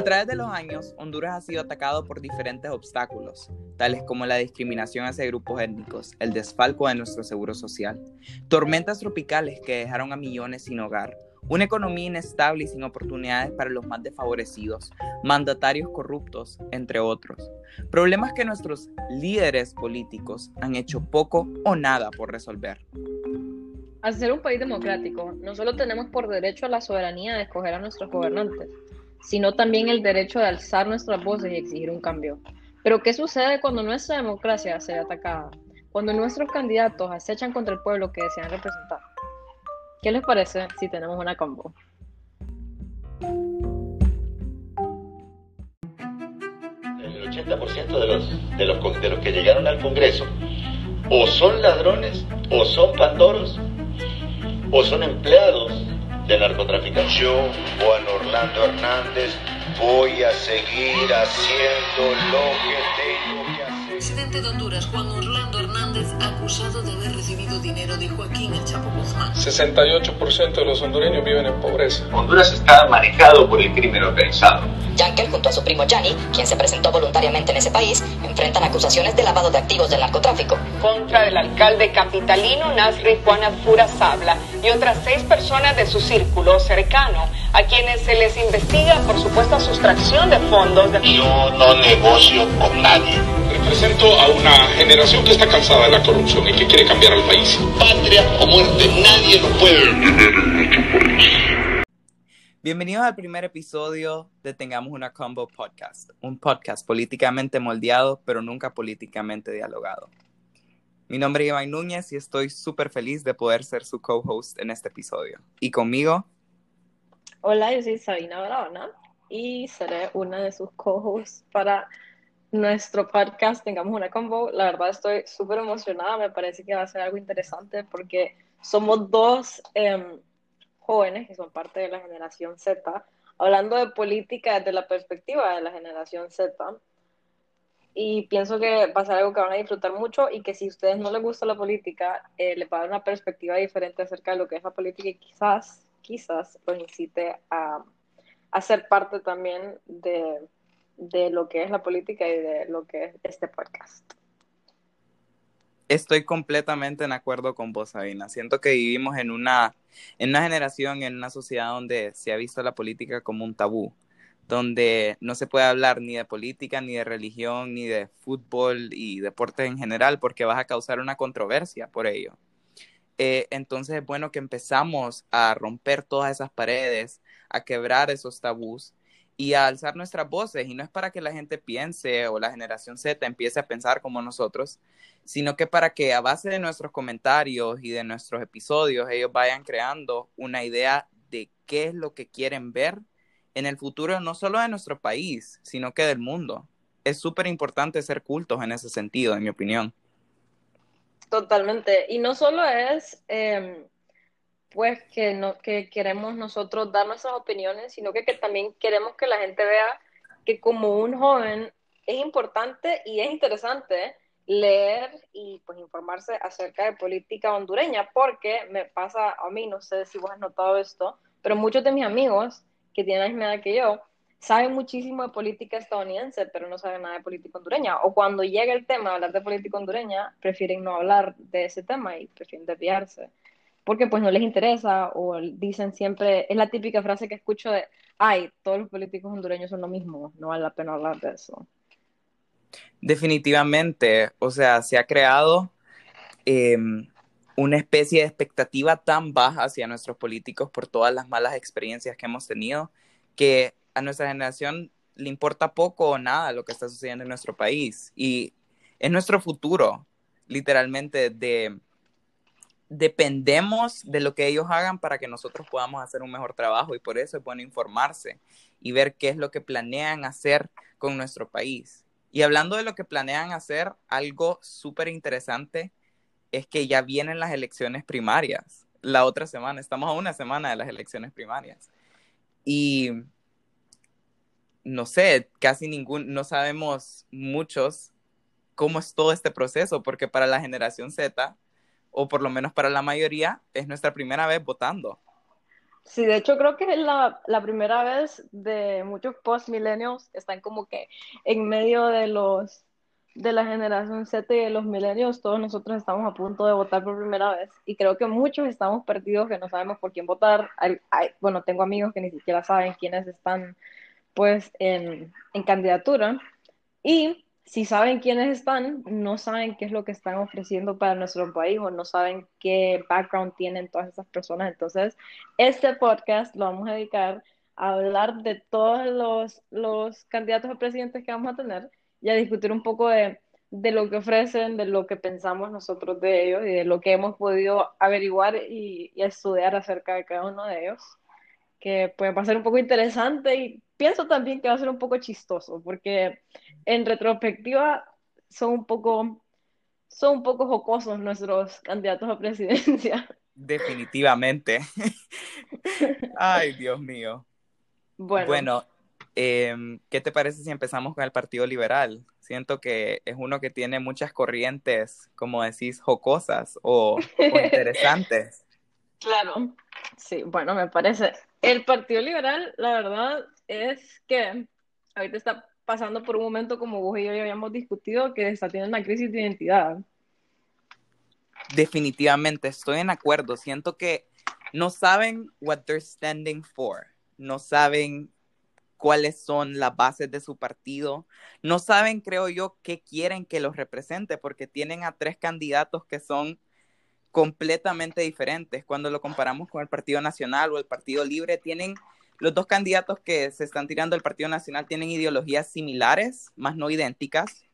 A través de los años, Honduras ha sido atacado por diferentes obstáculos, tales como la discriminación hacia grupos étnicos, el desfalco de nuestro seguro social, tormentas tropicales que dejaron a millones sin hogar, una economía inestable y sin oportunidades para los más desfavorecidos, mandatarios corruptos, entre otros. Problemas que nuestros líderes políticos han hecho poco o nada por resolver. Al ser un país democrático, no solo tenemos por derecho a la soberanía de escoger a nuestros gobernantes, sino también el derecho de alzar nuestras voces y exigir un cambio. Pero ¿qué sucede cuando nuestra democracia se ve atacada? Cuando nuestros candidatos acechan contra el pueblo que desean representar. ¿Qué les parece si tenemos una combo? El 80% de los, de, los, de los que llegaron al Congreso o son ladrones, o son pandoros, o son empleados de narcotraficantes. Yo, Juan Orlando Hernández, voy a seguir haciendo lo que tengo. Presidente de Honduras, Juan Orlando Hernández, acusado de haber recibido dinero de Joaquín El Chapo Guzmán. 68% de los hondureños viven en pobreza. Honduras está manejado por el crimen organizado. Yankel, junto a su primo Yanni, quien se presentó voluntariamente en ese país, enfrentan acusaciones de lavado de activos del narcotráfico. Contra el alcalde capitalino Nasri Juana Fura Sabla y otras seis personas de su círculo cercano, a quienes se les investiga por supuesta sustracción de fondos. De... Yo no negocio con nadie. Represento a una generación que está cansada de la corrupción y que quiere cambiar al país. Patria o muerte, nadie lo puede Bienvenidos al primer episodio de Tengamos una Combo Podcast, un podcast políticamente moldeado, pero nunca políticamente dialogado. Mi nombre es Iván Núñez y estoy súper feliz de poder ser su co-host en este episodio. Y conmigo. Hola, yo soy Sabina Barahona y seré una de sus co-hosts para nuestro podcast Tengamos una Combo. La verdad estoy súper emocionada, me parece que va a ser algo interesante porque somos dos... Eh, jóvenes que son parte de la generación Z, hablando de política desde la perspectiva de la generación Z. Y pienso que va a ser algo que van a disfrutar mucho y que si a ustedes no les gusta la política, eh, les va a dar una perspectiva diferente acerca de lo que es la política y quizás, quizás los incite a, a ser parte también de, de lo que es la política y de lo que es este podcast. Estoy completamente en acuerdo con vos, Sabina. Siento que vivimos en una, en una generación, en una sociedad donde se ha visto la política como un tabú, donde no se puede hablar ni de política, ni de religión, ni de fútbol y deporte en general, porque vas a causar una controversia por ello. Eh, entonces es bueno que empezamos a romper todas esas paredes, a quebrar esos tabús y a alzar nuestras voces. Y no es para que la gente piense o la generación Z empiece a pensar como nosotros, sino que para que a base de nuestros comentarios y de nuestros episodios ellos vayan creando una idea de qué es lo que quieren ver en el futuro, no solo de nuestro país, sino que del mundo. Es súper importante ser cultos en ese sentido, en mi opinión. Totalmente. Y no solo es... Eh pues que, no, que queremos nosotros dar nuestras opiniones, sino que, que también queremos que la gente vea que como un joven es importante y es interesante leer y pues informarse acerca de política hondureña, porque me pasa a mí, no sé si vos has notado esto, pero muchos de mis amigos que tienen la misma edad que yo saben muchísimo de política estadounidense, pero no saben nada de política hondureña. O cuando llega el tema de hablar de política hondureña, prefieren no hablar de ese tema y prefieren desviarse porque pues no les interesa o dicen siempre, es la típica frase que escucho de, ay, todos los políticos hondureños son lo mismo, no vale la pena hablar de eso. Definitivamente, o sea, se ha creado em, una especie de expectativa tan baja hacia nuestros políticos por todas las malas experiencias que hemos tenido, que a nuestra generación le importa poco o nada lo que está sucediendo en nuestro país. Y es nuestro futuro, literalmente, de dependemos de lo que ellos hagan para que nosotros podamos hacer un mejor trabajo y por eso es bueno informarse y ver qué es lo que planean hacer con nuestro país. Y hablando de lo que planean hacer, algo súper interesante es que ya vienen las elecciones primarias. La otra semana, estamos a una semana de las elecciones primarias. Y no sé, casi ningún, no sabemos muchos cómo es todo este proceso, porque para la generación Z, o por lo menos para la mayoría, es nuestra primera vez votando. Sí, de hecho creo que es la, la primera vez de muchos post-millennials están como que en medio de los de la generación Z y de los millennials, todos nosotros estamos a punto de votar por primera vez y creo que muchos estamos perdidos que no sabemos por quién votar. bueno, tengo amigos que ni siquiera saben quiénes están pues en, en candidatura y si saben quiénes están, no saben qué es lo que están ofreciendo para nuestro país o no saben qué background tienen todas esas personas. Entonces, este podcast lo vamos a dedicar a hablar de todos los, los candidatos a presidentes que vamos a tener y a discutir un poco de, de lo que ofrecen, de lo que pensamos nosotros de ellos y de lo que hemos podido averiguar y, y estudiar acerca de cada uno de ellos, que puede pasar un poco interesante y pienso también que va a ser un poco chistoso, porque en retrospectiva son un poco, son un poco jocosos nuestros candidatos a presidencia. Definitivamente. Ay, Dios mío. Bueno, bueno Em, ¿Qué te parece si empezamos con el Partido Liberal? Siento que es uno que tiene muchas corrientes, como decís, jocosas o, interesantes. Claro, sí, bueno, me parece. El Partido Liberal, la verdad es que ahorita está pasando por un momento como vos y yo ya habíamos discutido, que está teniendo una crisis de identidad. Definitivamente, estoy en acuerdo. Siento que no saben what they're standing for, no saben cuáles son las bases de su partido. No saben, creo yo, qué quieren que los represente, porque tienen a tres candidatos que son completamente diferentes. Cuando lo comparamos con el Partido Nacional o el Partido Libre, tienen los dos candidatos que se están tirando del Partido Nacional tienen ideologías similares, más no idénticas.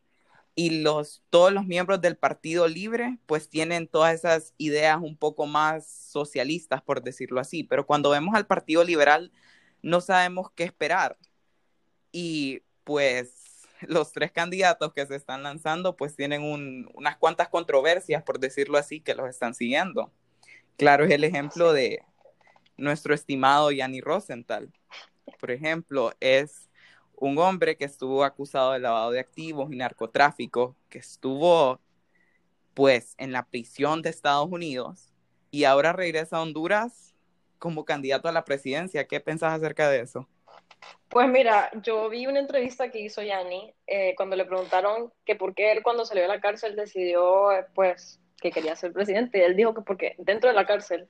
Y los, todos los miembros del Partido Libre, pues tienen todas esas ideas un poco más socialistas, por decirlo así. Pero cuando vemos al Partido Liberal, no sabemos qué esperar. Y pues los tres candidatos que se están lanzando pues tienen unas cuantas controversias, por decirlo así, que los están siguiendo. Claro es el ejemplo de nuestro estimado Yanni Rosenthal. Por ejemplo, es un hombre que estuvo acusado de lavado de activos y narcotráfico, que estuvo pues en la prisión de Estados Unidos y ahora regresa a Honduras como candidato a la presidencia. ¿Qué pensás acerca de eso? Pues mira, yo vi una entrevista que hizo Yanni eh, cuando le preguntaron que por qué él cuando salió de la cárcel decidió eh, pues que quería ser presidente. Él dijo que porque dentro de la cárcel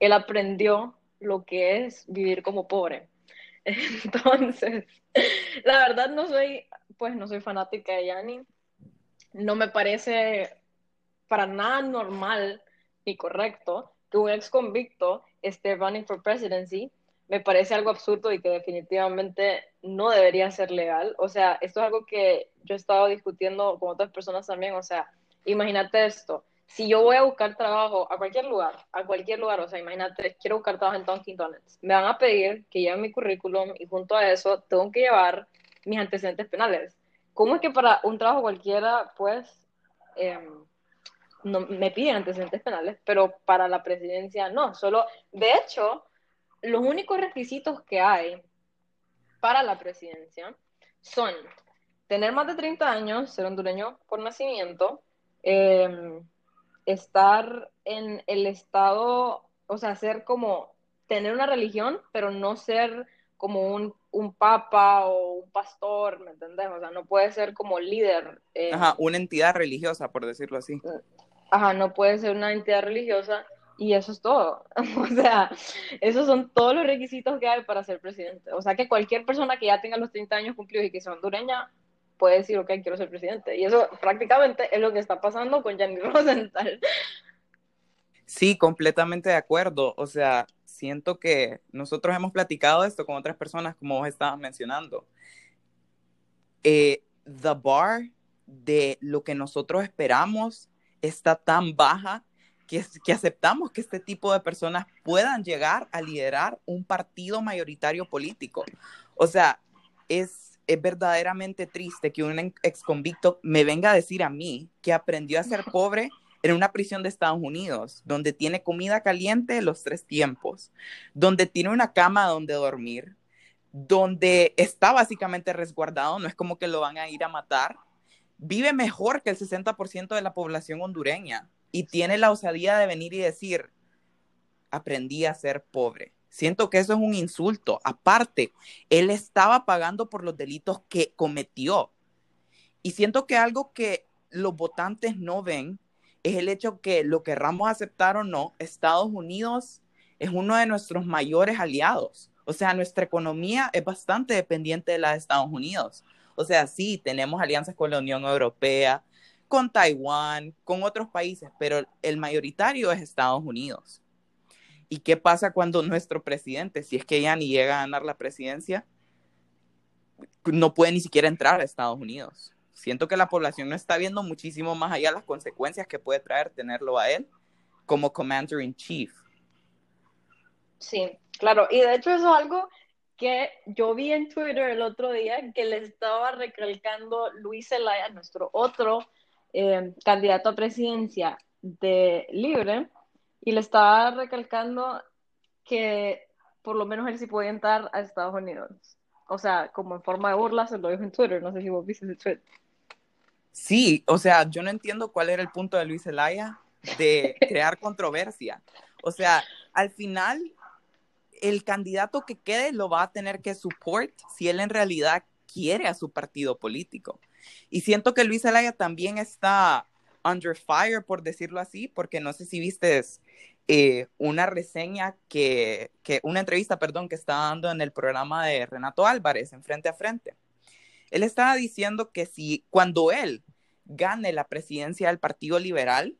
él aprendió lo que es vivir como pobre. Entonces, la verdad no soy, pues no soy fanática de Yanni. No me parece para nada normal ni correcto que un ex convicto esté running for presidency, me parece algo absurdo y que definitivamente no debería ser legal. O sea, esto es algo que yo he estado discutiendo con otras personas también. O sea, imagínate esto. Si yo voy a buscar trabajo a cualquier lugar, a cualquier lugar, o sea, imagínate, quiero buscar trabajo en Dunkin' Donuts, me van a pedir que lleve mi currículum y junto a eso tengo que llevar mis antecedentes penales. ¿Cómo es que para un trabajo cualquiera, pues, eh, no, me piden antecedentes penales, pero para la presidencia no. Solo, de hecho, los únicos requisitos que hay para la presidencia son tener más de 30 años, ser hondureño por nacimiento, em, estar en el estado, o sea, ser como, tener una religión, pero no ser como un, un papa o un pastor, ¿me entendés? O sea, no puede ser como líder. Ajá, una entidad religiosa, por decirlo así. Ajá, no puede ser una entidad religiosa y eso es todo. o sea, esos son todos los requisitos que hay para ser presidente. O sea, que cualquier persona que ya tenga los 30 años cumplidos y que sea hondureña puede decir, ok, quiero ser presidente. Y eso prácticamente es lo que está pasando con Gianni Rosenthal. Sí, completamente de acuerdo. O sea, siento que nosotros hemos platicado esto con otras personas, como vos estabas mencionando. Eh, the bar de lo que nosotros esperamos está tan baja que, que, aceptamos que este tipo de personas puedan llegar a liderar un partido mayoritario político. O sea, es, es verdaderamente triste que un ex convicto me venga a decir a mí que aprendió a ser pobre en una prisión de Estados Unidos, donde tiene comida caliente los tres tiempos, donde tiene una cama donde dormir, donde está básicamente resguardado, no es como que lo van a ir a matar, vive mejor que el 60% de la población hondureña y tiene la osadía de venir y decir, aprendí a ser pobre. Siento que eso es un insulto. Aparte, él estaba pagando por los delitos que cometió. Y siento que algo que los votantes no ven es el hecho que lo querramos aceptar o no, Estados Unidos es uno de nuestros mayores aliados. O sea, nuestra economía es bastante dependiente de la de Estados Unidos. O sea, sí, tenemos alianzas con la Unión Europea, con Taiwán, con otros países, pero el mayoritario es Estados Unidos. ¿Y qué pasa cuando nuestro presidente, si es que ya ni llega a ganar la presidencia, no puede ni siquiera entrar a Estados Unidos? Siento que la población no está viendo muchísimo más allá las consecuencias que puede traer tenerlo a él como commander in chief. Sí, claro. Y de hecho eso es algo que yo vi en Twitter el otro día que le estaba recalcando Luis Zelaya, nuestro otro eh, candidato a presidencia de Libre, y le estaba recalcando que por lo menos él sí podía entrar a Estados Unidos. O sea, como en forma de burla se lo dijo en Twitter, no sé si vos viste ese tweet. Sí, o sea, yo no entiendo cuál era el punto de Luis Zelaya de crear controversia. O sea, al final, el candidato que quede lo va a tener que support si él en realidad quiere a su partido político. Y siento que Luis Zelaya también está under fire, por decirlo así, porque no sé si viste eh, una reseña que, que, una entrevista, perdón, que estaba dando en el programa de Renato Álvarez, en Frente a Frente. Él estaba diciendo que si cuando él gane la presidencia del Partido Liberal,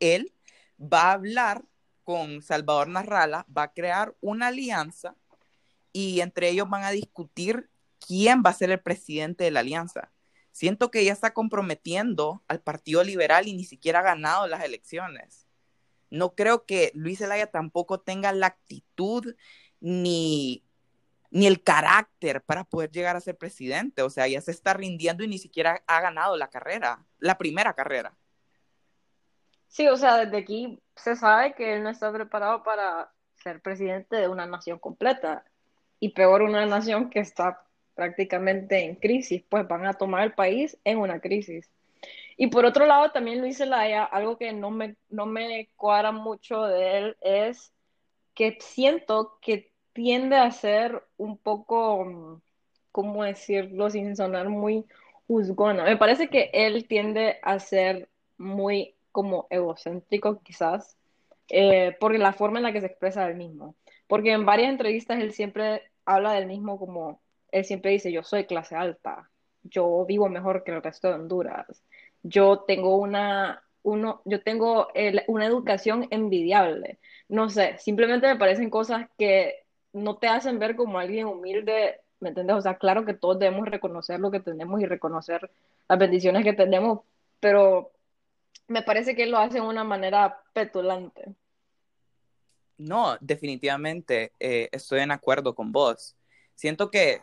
él va a hablar con Salvador Narrala, va a crear una alianza y entre ellos van a discutir quién va a ser el presidente de la alianza. Siento que ya está comprometiendo al Partido Liberal y ni siquiera ha ganado las elecciones. No creo que Luis Zelaya tampoco tenga la actitud ni ni el carácter para poder llegar a ser presidente. O sea, ya se está rindiendo y ni siquiera ha ganado la carrera, la primera carrera. Sí, o sea, desde aquí se sabe que él no está preparado para ser presidente de una nación completa. Y peor, una nación que está prácticamente en crisis, pues van a tomar el país en una crisis. Y por otro lado, también Luis Zelaya, algo que no me, no me cuadra mucho de él es que siento que tiende a ser un poco, ¿cómo decirlo sin sonar muy juzgona? Me parece que él tiende a ser muy como egocéntrico quizás, eh, por la forma en la que se expresa él mismo. Porque en varias entrevistas él siempre habla del mismo como, él siempre dice, yo soy clase alta, yo vivo mejor que el resto de Honduras, yo tengo una, uno, yo tengo una educación envidiable. No sé, simplemente me parecen cosas que no te hacen ver como alguien humilde, ¿me entiendes? O sea, claro que todos debemos reconocer lo que tenemos y reconocer las bendiciones que tenemos, pero me parece que lo hace de una manera petulante. No, definitivamente eh, estoy en acuerdo con vos. Siento que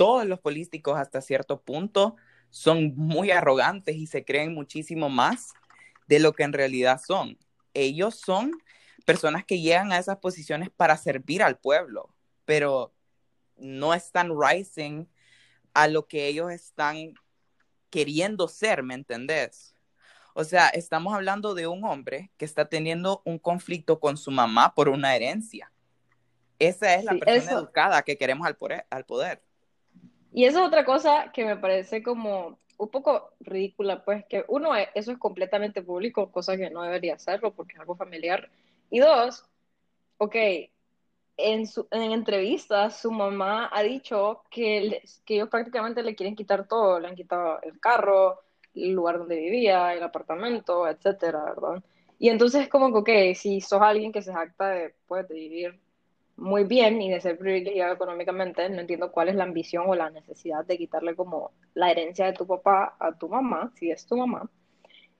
todos los políticos hasta cierto punto son muy arrogantes y se creen muchísimo más de lo que en realidad son. Ellos son personas que llegan a esas posiciones para servir al pueblo, pero no están rising a lo que ellos están queriendo ser, ¿me entendés? O sea, estamos hablando de un hombre que está teniendo un conflicto con su mamá por una herencia. Esa es la persona educada que queremos al poder, al poder. Y esa es otra cosa que me parece como un poco ridícula, pues que uno, eso es completamente público, cosa que no debería hacerlo porque es algo familiar. Y dos, ok, en, su, en entrevistas su mamá ha dicho que, que ellos prácticamente le quieren quitar todo, le han quitado el carro, el lugar donde vivía, el apartamento, etcétera, ¿verdad? Y entonces como que, ok, si sos alguien que se jacta de, pues, de vivir muy bien y de ser privilegiado económicamente, no entiendo cuál es la ambición o la necesidad de quitarle como la herencia de tu papá a tu mamá, si es tu mamá.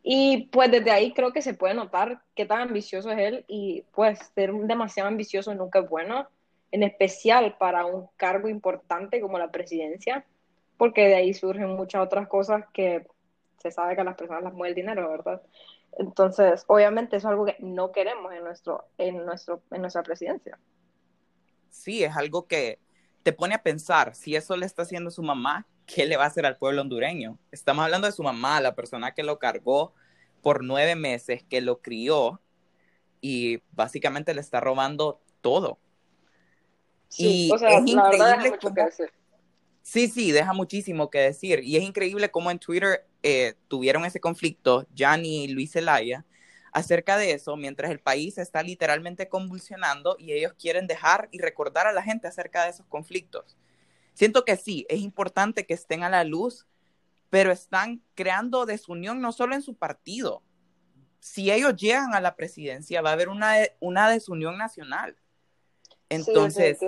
Y pues desde ahí creo que se puede notar qué tan ambicioso es él y pues ser demasiado ambicioso nunca es bueno, en especial para un cargo importante como la presidencia, porque de ahí surgen muchas otras cosas que se sabe que a las personas las mueve el dinero, ¿verdad? Entonces, obviamente eso es algo que no queremos en, nuestro, en, nuestro, en nuestra presidencia. Sí, es algo que te pone a pensar, si eso le está haciendo su mamá, ¿qué le va a hacer al pueblo hondureño? Estamos hablando de su mamá, la persona que lo cargó por nueve meses, que lo crió y básicamente le está robando todo. Sí, Y o sea, es la verdad deja increíble mucho que cómo- decir. Sí, sí, deja muchísimo que decir. Y es increíble cómo en Twitter eh, tuvieron ese conflicto, Gianni y Luis Zelaya, acerca de eso, mientras el país está literalmente convulsionando y ellos quieren dejar y recordar a la gente acerca de esos conflictos. Siento que sí, es importante que estén a la luz, pero están creando desunión no solo en su partido. Si ellos llegan a la presidencia, va a haber una, una desunión nacional. Entonces, sí,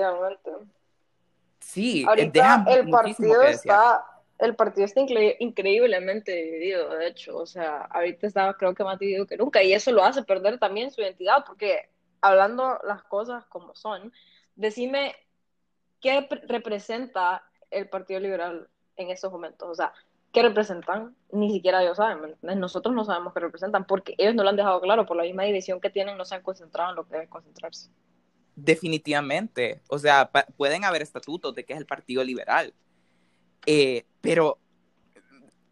sí, Ahorita deja el partido está, el partido está incre- increíblemente dividido, de hecho, o sea, ahorita está creo que más dividido que nunca y eso lo hace perder también su identidad, porque hablando las cosas como son, decime qué pre- representa el Partido Liberal en estos momentos, o sea, qué representan, ni siquiera ellos saben. Nosotros no sabemos qué representan, porque ellos no lo han dejado claro, por la misma división que tienen, no se han concentrado en lo que deben concentrarse. Definitivamente. O sea, pueden haber estatutos de que es el Partido Liberal. Eh, pero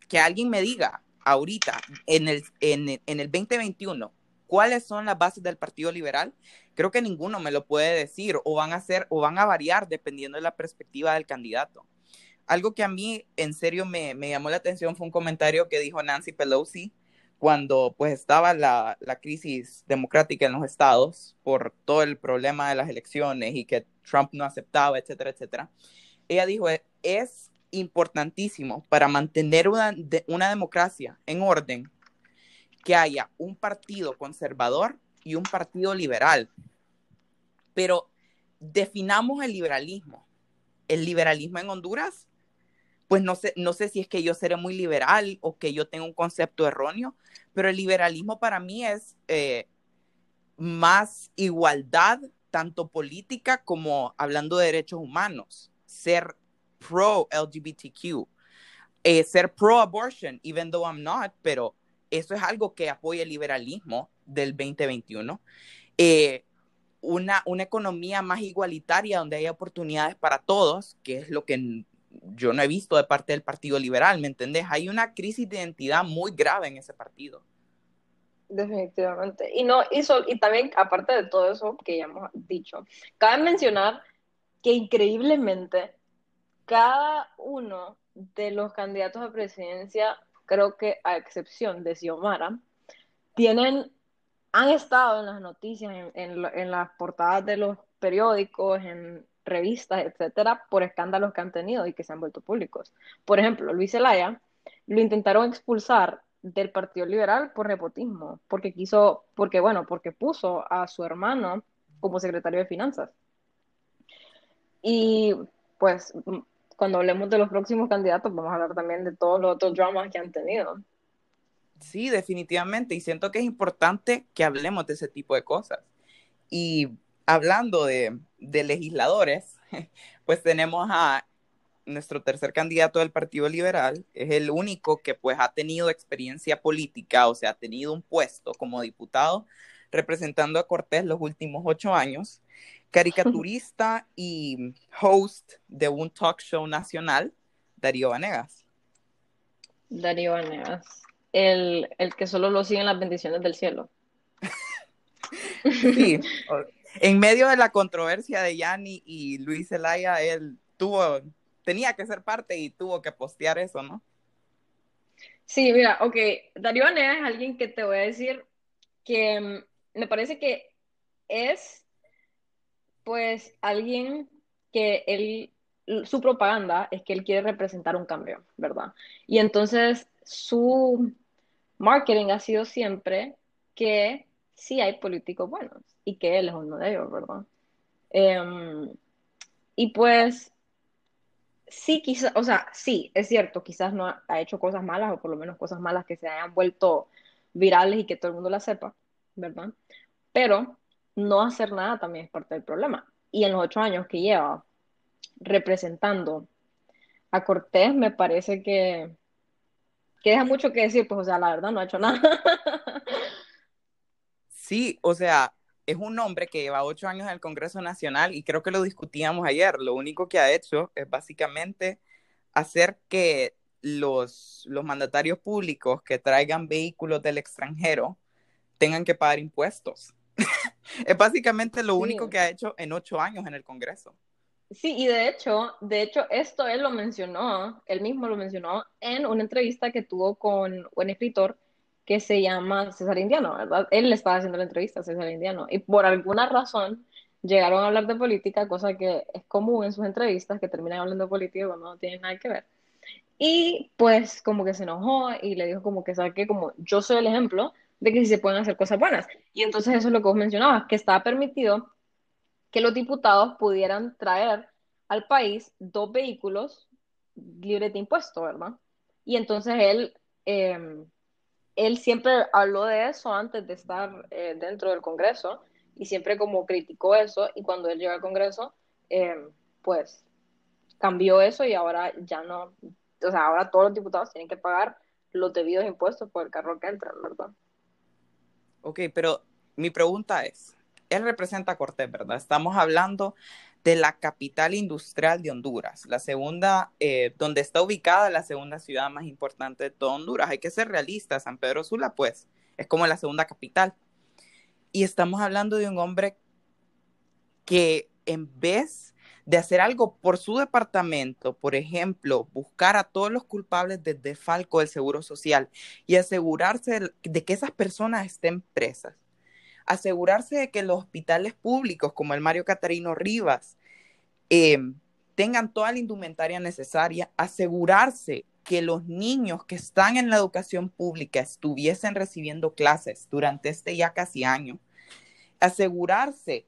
que alguien me diga ahorita, en el, en, en el 2021, cuáles son las bases del Partido Liberal, creo que ninguno me lo puede decir o van a ser o van a variar dependiendo de la perspectiva del candidato. Algo que a mí en serio me, me llamó la atención fue un comentario que dijo Nancy Pelosi cuando pues estaba la, la crisis democrática en los estados por todo el problema de las elecciones y que Trump no aceptaba, etcétera, etcétera. Ella dijo, es importantísimo para mantener una, de- una democracia en orden que haya un partido conservador y un partido liberal. Pero definamos el liberalismo. El liberalismo en Honduras, pues no sé, no sé si es que yo seré muy liberal o que yo tengo un concepto erróneo, pero el liberalismo para mí es eh, más igualdad, tanto política como hablando de derechos humanos, ser pro LGBTQ, eh, ser pro abortion, even though I'm not, pero eso es algo que apoya el liberalismo del 2021. Eh, una, una economía más igualitaria donde haya oportunidades para todos, que es lo que yo no he visto de parte del Partido Liberal, ¿me entendés? Hay una crisis de identidad muy grave en ese partido. Definitivamente. Y no, y también, aparte de todo eso que ya hemos dicho, cabe mencionar que increíblemente cada uno de los candidatos a presidencia, creo que a excepción de Xiomara, tienen, han estado en las noticias, en, en, las portadas de los periódicos, en revistas, etcétera, por escándalos que han tenido y que se han vuelto públicos. Por ejemplo, Luis Zelaya lo intentaron expulsar del Partido Liberal por nepotismo, porque quiso, porque bueno, porque puso a su hermano como secretario de Finanzas. Y pues cuando hablemos de los próximos candidatos, vamos a hablar también de todos los otros dramas que han tenido. Sí, definitivamente. Y siento que es importante que hablemos de ese tipo de cosas. Y hablando de, de legisladores, pues tenemos a nuestro tercer candidato del Partido Liberal. Es el único que pues ha tenido experiencia política, o sea, ha tenido un puesto como diputado representando a Cortés los últimos ocho años. Caricaturista y host de un talk show nacional, Darío Vanegas. Darío Vanegas, el, el que solo lo siguen las bendiciones del cielo. Sí, en medio de la controversia de Yanni y Luis Zelaya, él tuvo, tenía que ser parte y tuvo que postear eso, ¿no? Sí, mira, ok, Darío Vanegas es alguien que te voy a decir que mm, me parece que es, pues, alguien que él, su propaganda es que él quiere representar un cambio, ¿verdad? Y entonces su marketing ha sido siempre que sí hay políticos buenos y que él es uno de ellos, ¿verdad? Em, y pues sí, quizás, o sea, sí, es cierto, quizás no ha, ha hecho cosas malas o por lo menos cosas malas que se hayan vuelto virales y que todo el mundo las sepa, ¿verdad? Pero no hacer nada también es parte del problema. Y en los ocho años que lleva representando a Cortés, me parece que, que deja mucho que decir, pues, o sea, la verdad no ha hecho nada. Sí, o sea, es un hombre que lleva ocho años en el Congreso Nacional y creo que lo discutíamos ayer. Lo único que ha hecho es básicamente hacer que los, los mandatarios públicos que traigan vehículos del extranjero tengan que pagar impuestos. Es básicamente lo Sí. único que ha hecho en ocho años en el Congreso. Sí, y de hecho, de hecho, esto él lo mencionó, él mismo lo mencionó en una entrevista que tuvo con un escritor que se llama César Indiano, ¿verdad? Él le estaba haciendo la entrevista a César Indiano, y por alguna razón llegaron a hablar de política, cosa que es común en sus entrevistas, que terminan hablando de política cuando no tienen nada que ver. Y pues como que se enojó y le dijo como que, ¿sabe qué? Como yo soy el ejemplo de que sí se pueden hacer cosas buenas. Y entonces eso es lo que vos mencionabas, que estaba permitido que los diputados pudieran traer al país dos vehículos libres de impuestos, ¿verdad? Y entonces él, eh, él siempre habló de eso antes de estar eh, dentro del Congreso y siempre como criticó eso y cuando él llegó al Congreso, eh, pues cambió eso y ahora ya no, o sea, ahora todos los diputados tienen que pagar los debidos impuestos por el carro que entra, ¿verdad? Ok, pero mi pregunta es, él representa a Cortés, ¿verdad? Estamos hablando de la capital industrial de Honduras, la segunda, eh, donde está ubicada la segunda ciudad más importante de todo Honduras. Hay que ser realistas, San Pedro Sula, pues, es como la segunda capital. Y estamos hablando de un hombre que en vez de hacer algo por su departamento, por ejemplo, buscar a todos los culpables del defalco del Seguro Social y asegurarse de que esas personas estén presas, asegurarse de que los hospitales públicos como el Mario Catarino Rivas eh, tengan toda la indumentaria necesaria, asegurarse que los niños que están en la educación pública estuviesen recibiendo clases durante este ya casi año, asegurarse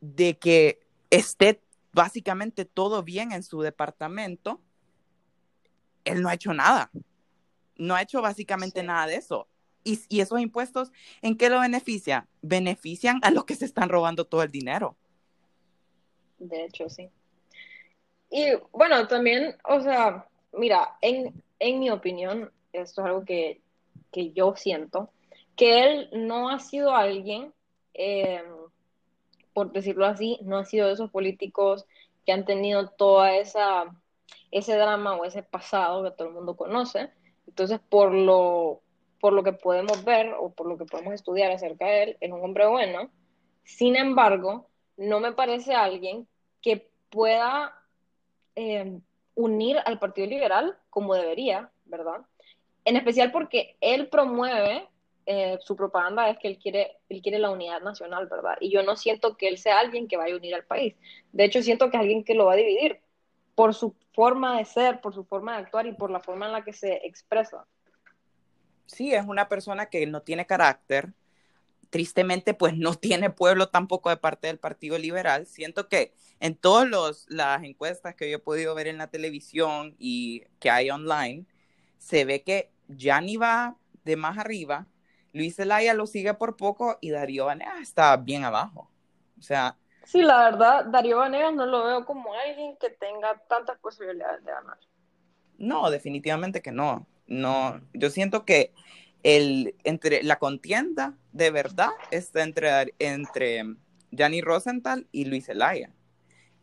de que esté básicamente todo bien en su departamento, él no ha hecho nada. No ha hecho básicamente sí. nada de eso. Y, y, esos impuestos, ¿en qué lo beneficia? Benefician a los que se están robando todo el dinero. De hecho, sí. Y bueno, también, o sea, mira, en, en mi opinión, esto es algo que, que, yo siento, que él no ha sido alguien, eh, por decirlo así, no ha sido de esos políticos que han tenido toda esa ese drama o ese pasado que todo el mundo conoce. Entonces, por lo, por lo que podemos ver o por lo que podemos estudiar acerca de él, es un hombre bueno. Sin embargo, no me parece alguien que pueda eh, unir al Partido Liberal como debería, ¿verdad? En especial porque él promueve, eh, su propaganda es que él quiere, él quiere la unidad nacional, ¿verdad? Y yo no siento que él sea alguien que vaya a unir al país. De hecho, siento que es alguien que lo va a dividir por su forma de ser, por su forma de actuar y por la forma en la que se expresa. Sí, es una persona que no tiene carácter, tristemente pues no tiene pueblo tampoco de parte del Partido Liberal. Siento que en todas las encuestas que yo he podido ver en la televisión y que hay online, se ve que Yanni va de más arriba, Luis Zelaya lo sigue por poco y Darío Vanegas está bien abajo. O sea... Sí, la verdad, Darío Vanegas no lo veo como alguien que tenga tantas posibilidades de ganar. No, definitivamente que no. No, yo siento que el, entre, la contienda de verdad está entre, entre Gianni Rosenthal y Luis Zelaya.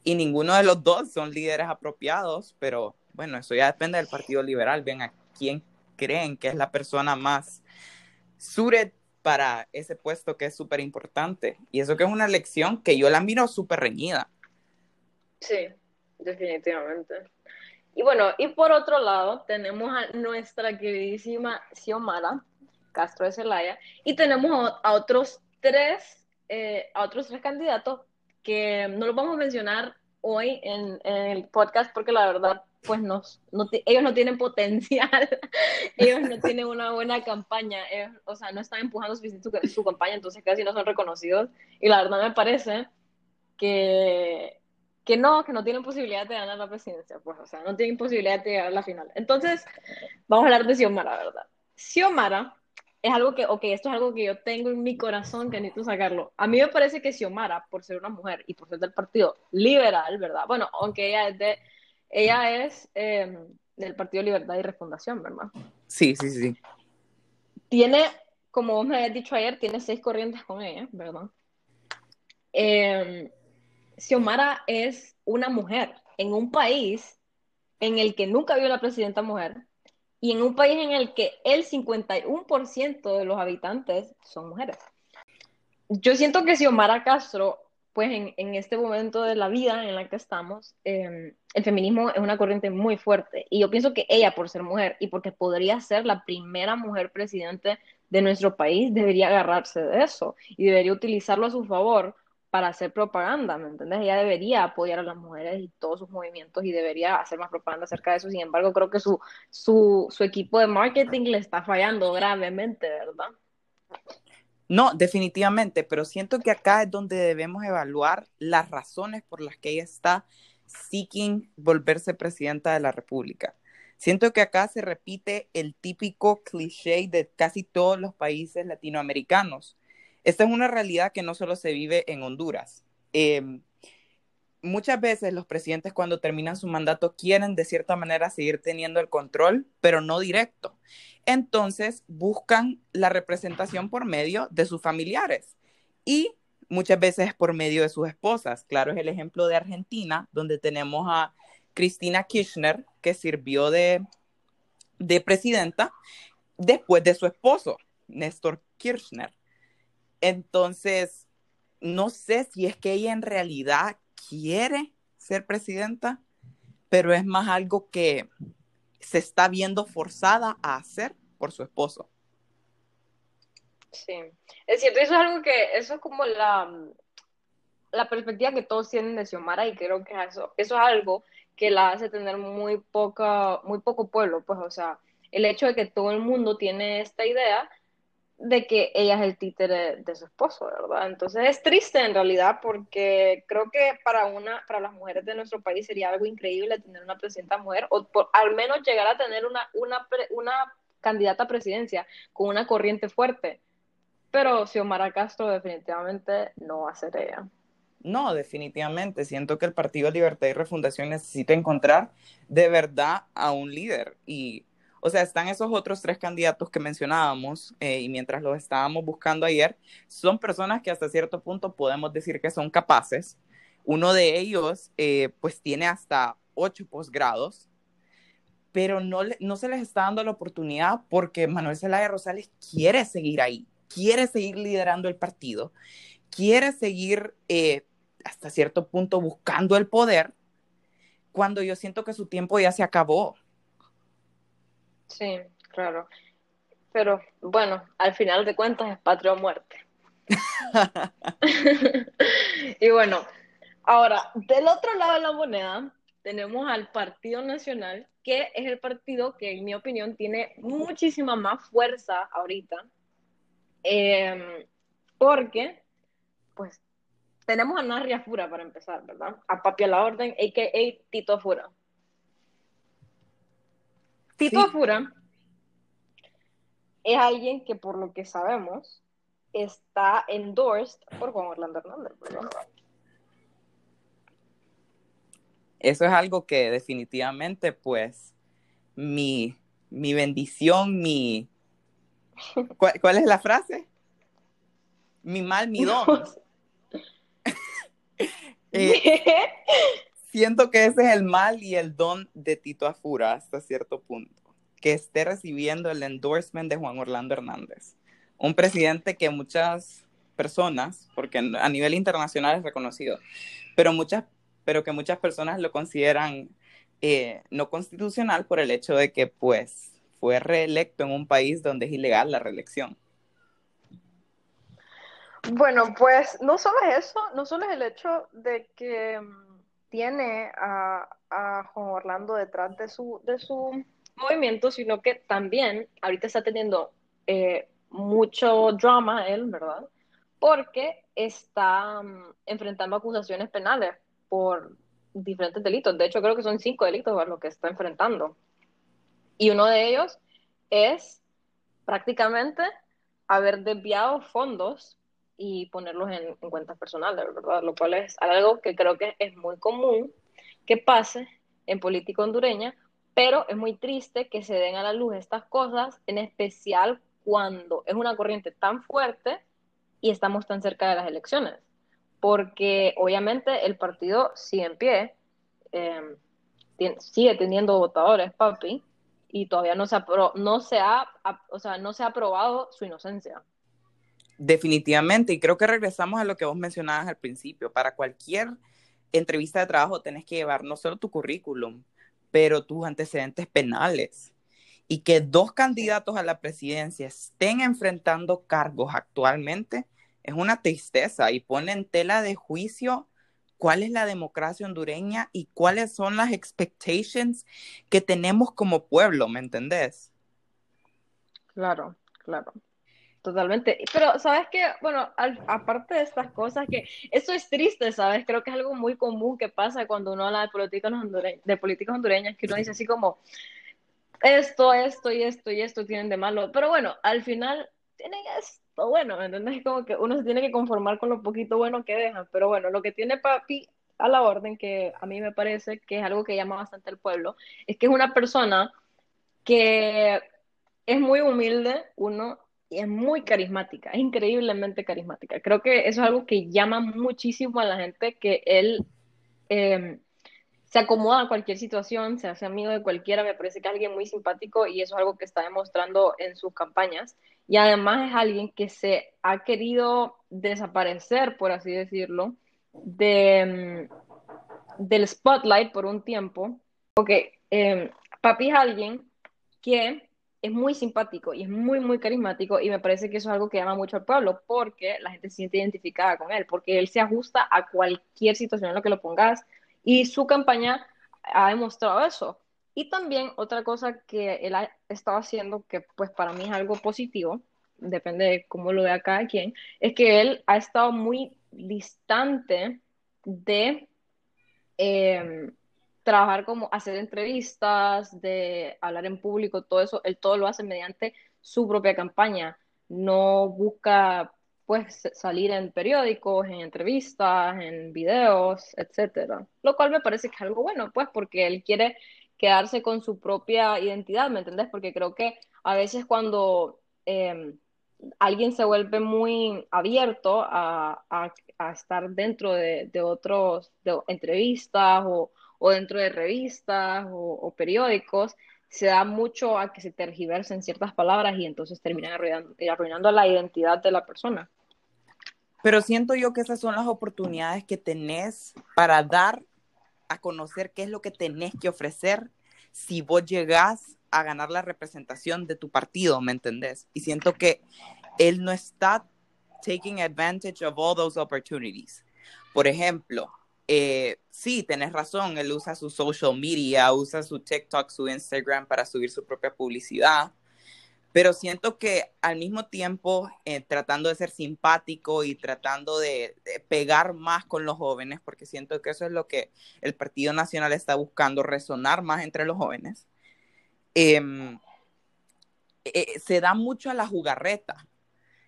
Y ninguno de los dos son líderes apropiados, pero bueno, eso ya depende del Partido Liberal. Ven a quién creen que es la persona más suited para ese puesto que es súper importante. Y eso que es una elección que yo la miro súper reñida. Sí, definitivamente. Y bueno, y por otro lado, tenemos a nuestra queridísima Xiomara Castro de Celaya y tenemos a otros tres, eh, a otros tres candidatos que no los vamos a mencionar hoy en, en el podcast porque la verdad, pues nos, no, ellos no tienen potencial, ellos no tienen una buena campaña, ellos, o sea, no están empujando suficiente su, su campaña, entonces casi no son reconocidos y la verdad me parece que que no, que no tienen posibilidad de ganar la presidencia, pues, o sea, no tienen posibilidad de llegar a la final. Entonces, vamos a hablar de Xiomara, ¿verdad? Xiomara es algo que, ok, esto es algo que yo tengo en mi corazón que necesito sacarlo. A mí me parece que Xiomara, por ser una mujer y por ser del partido liberal, ¿verdad? Bueno, aunque ella es de, ella es eh, del Partido Libertad y Refundación, ¿verdad? Sí, sí, sí. Tiene, como vos me habías dicho ayer, tiene seis corrientes con ella, ¿verdad? Eh, Xiomara es una mujer en un país en el que nunca vio la presidenta mujer y en un país en el que el 51% de los habitantes son mujeres. Yo siento que Xiomara Castro pues en, en, este momento de la vida en la que estamos, eh, el feminismo es una corriente muy fuerte. Y yo pienso que ella, por ser mujer y porque podría ser la primera mujer presidente de nuestro país, debería agarrarse de eso y debería utilizarlo a su favor para hacer propaganda, ¿me entiendes? Ella debería apoyar a las mujeres y todos sus movimientos y debería hacer más propaganda acerca de eso. Sin embargo, creo que su, su, su equipo de marketing le está fallando gravemente, ¿verdad? No, definitivamente, pero siento que acá es donde debemos evaluar las razones por las que ella está seeking volverse presidenta de la República. Siento que acá se repite el típico cliché de casi todos los países latinoamericanos. Esta es una realidad que no solo se vive en Honduras. Eh, muchas veces los presidentes cuando terminan su mandato quieren de cierta manera seguir teniendo el control, pero no directo. Entonces buscan la representación por medio de sus familiares y muchas veces por medio de sus esposas. Claro, es el ejemplo de Argentina, donde tenemos a Cristina Kirchner, que sirvió de, de presidenta después de su esposo, Néstor Kirchner. Entonces, no sé si es que ella en realidad quiere ser presidenta, pero es más algo que se está viendo forzada a hacer por su esposo. Sí, es cierto, eso es algo que, eso es como la, la perspectiva que todos tienen de Xiomara y creo que eso, eso es algo que la hace tener muy poca, muy poco pueblo, pues, o sea, el hecho de que todo el mundo tiene esta idea de que ella es el títere de su esposo, ¿verdad? Entonces es triste en realidad porque creo que para una para las mujeres de nuestro país sería algo increíble tener una presidenta mujer o por, al menos llegar a tener una, una, una candidata a presidencia con una corriente fuerte. Pero Xiomara Castro definitivamente no va a ser ella. No, definitivamente. Siento que el Partido Libertad y Refundación necesita encontrar de verdad a un líder y o sea, están esos otros tres candidatos que mencionábamos eh, y mientras los estábamos buscando ayer, son personas que hasta cierto punto podemos decir que son capaces. Uno de ellos, eh, pues, tiene hasta ocho posgrados, pero no, no se les está dando la oportunidad porque Manuel Zelaya Rosales quiere seguir ahí, quiere seguir liderando el partido, quiere seguir eh, hasta cierto punto buscando el poder, cuando yo siento que su tiempo ya se acabó. Sí, claro. Pero bueno, al final de cuentas es patria o muerte. y bueno, ahora, del otro lado de la moneda, tenemos al Partido Nacional, que es el partido que, en mi opinión, tiene muchísima más fuerza ahorita. Eh, porque, pues, tenemos a Narria Fura para empezar, ¿verdad? A Papi a la Orden, a.k.a. Tito Fura. Tito sí. Afura es alguien que, por lo que sabemos, está endorsed por Juan Orlando Hernández. ¿verdad? Eso es algo que definitivamente, pues, mi, mi bendición, mi... ¿Cuál, ¿Cuál, es la frase? Mi mal, mi don. eh, siento que ese es el mal y el don de Tito Afura hasta cierto punto, que esté recibiendo el endorsement de Juan Orlando Hernández, un presidente que muchas personas, porque a nivel internacional es reconocido, pero, muchas, pero que muchas personas lo consideran eh, no constitucional por el hecho de que pues fue reelecto en un país donde es ilegal la reelección. Bueno, pues no solo es eso, no solo es el hecho de que tiene a, a Juan Orlando detrás de su, de su movimiento, sino que también ahorita está teniendo eh, mucho drama él, ¿verdad? Porque está um, enfrentando acusaciones penales por diferentes delitos. De hecho, creo que son cinco delitos a lo que está enfrentando. Y uno de ellos es prácticamente haber desviado fondos y ponerlos en, en, cuentas personales, ¿verdad? Lo cual es algo que creo que es muy común que pase en política hondureña, pero es muy triste que se den a la luz estas cosas, en especial cuando es una corriente tan fuerte y estamos tan cerca de las elecciones, porque obviamente el partido sigue en pie, tiene, sigue teniendo votadores, papi, y todavía no se, ha, no, se ha, o sea, no se ha aprobado su inocencia. Definitivamente, y creo que regresamos a lo que vos mencionabas al principio. Para cualquier entrevista de trabajo tenés que llevar no solo tu currículum, pero tus antecedentes penales. Y que dos candidatos a la presidencia estén enfrentando cargos actualmente es una tristeza y pone en tela de juicio cuál es la democracia hondureña y cuáles son las expectations que tenemos como pueblo, ¿me entendés? Claro, claro. Totalmente. Pero, ¿sabes qué? Bueno, aparte de estas cosas, que eso es triste, ¿sabes? Creo que es algo muy común que pasa cuando uno habla de políticos hondureños, de políticos hondureños, que uno dice así como, esto, esto y esto y esto tienen de malo. Pero bueno, al final tienen esto bueno, ¿me entiendes? Como que uno se tiene que conformar con lo poquito bueno que dejan. Pero bueno, lo que tiene papi a la orden, que a mí me parece que es algo que llama bastante al pueblo, es que es una persona que es muy humilde, uno, y es muy carismática, es increíblemente carismática. Creo que eso es algo que llama muchísimo a la gente, que él em, se acomoda a cualquier situación, se hace amigo de cualquiera, me parece que es alguien muy simpático y eso es algo que está demostrando en sus campañas. Y además es alguien que se ha querido desaparecer, por así decirlo, de, em, del spotlight por un tiempo. Porque eh, Papi es alguien que es muy simpático y es muy, muy carismático y me parece que eso es algo que llama mucho al pueblo porque la gente se siente identificada con él, porque él se ajusta a cualquier situación en la que lo pongas y su campaña ha demostrado eso. Y también otra cosa que él ha estado haciendo, que pues para mí es algo positivo, depende de cómo lo vea cada quien, es que él ha estado muy distante de... Eh, trabajar como hacer entrevistas, de hablar en público, todo eso, él todo lo hace mediante su propia campaña. No busca pues salir en periódicos, en entrevistas, en videos, etcétera. Lo cual me parece que es algo bueno, pues, porque él quiere quedarse con su propia identidad, ¿me entendés? Porque creo que a veces cuando em, alguien se vuelve muy abierto a, estar dentro de, de otros entrevistas o, o dentro de revistas o, periódicos, se da mucho a que se tergiversen ciertas palabras y entonces terminan arruinando, eh, arruinando la identidad de la persona. Pero siento yo que esas son las oportunidades que tenés para dar a conocer qué es lo que tenés que ofrecer si vos llegás a ganar la representación de tu partido, ¿me entendés? Y siento que él no está taking advantage of all those opportunities. Por ejemplo, eh, sí, tenés razón, él usa su social media, usa su TikTok, su Instagram para subir su propia publicidad, pero siento que al mismo tiempo, eh, tratando de ser simpático y tratando de, pegar más con los jóvenes, porque siento que eso es lo que el Partido Nacional está buscando, resonar más entre los jóvenes, em, eh, se da mucho a la jugarreta.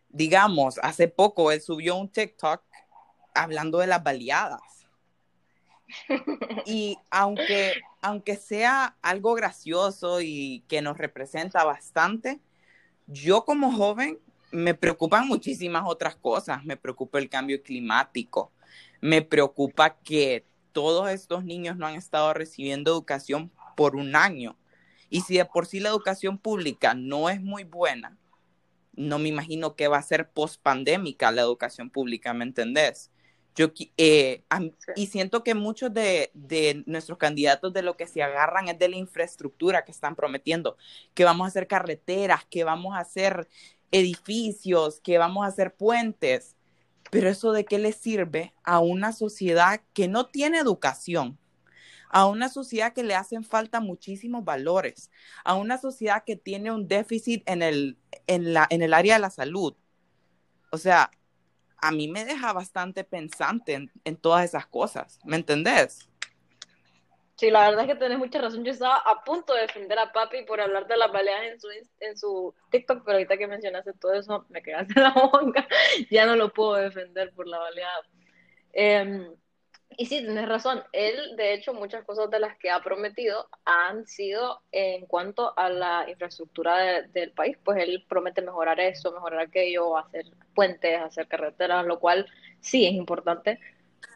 Digamos, hace poco él subió un TikTok hablando de las baleadas y aunque, aunque sea algo gracioso y que nos representa bastante, yo como joven me preocupan muchísimas otras cosas. Me preocupa el cambio climático, me preocupa que todos estos niños no han estado recibiendo educación por un año. Y si de por sí la educación pública no es muy buena, no me imagino que va a ser post pandémica la educación pública, ¿me entendés? Yo, eh, y siento que muchos de, nuestros candidatos de lo que se agarran es de la infraestructura que están prometiendo, que vamos a hacer carreteras, que vamos a hacer edificios, que vamos a hacer puentes. Pero eso de qué le sirve a una sociedad que no tiene educación, a una sociedad que le hacen falta muchísimos valores, a una sociedad que tiene un déficit en el, en la, en el área de la salud. O sea, a mí me deja bastante pensante en, todas esas cosas, ¿me entendés? Sí, la verdad es que tenés mucha razón. Yo estaba a punto de defender a Papi por hablar de las baleadas en su, en su TikTok, pero ahorita que mencionaste todo eso, me quedaste la boca. ya no lo puedo defender por la baleada. Em, y sí, tienes razón. Él, de hecho, muchas cosas de las que ha prometido han sido en cuanto a la infraestructura del país. Pues él promete mejorar eso, mejorar aquello, hacer puentes, hacer carreteras, lo cual sí es importante.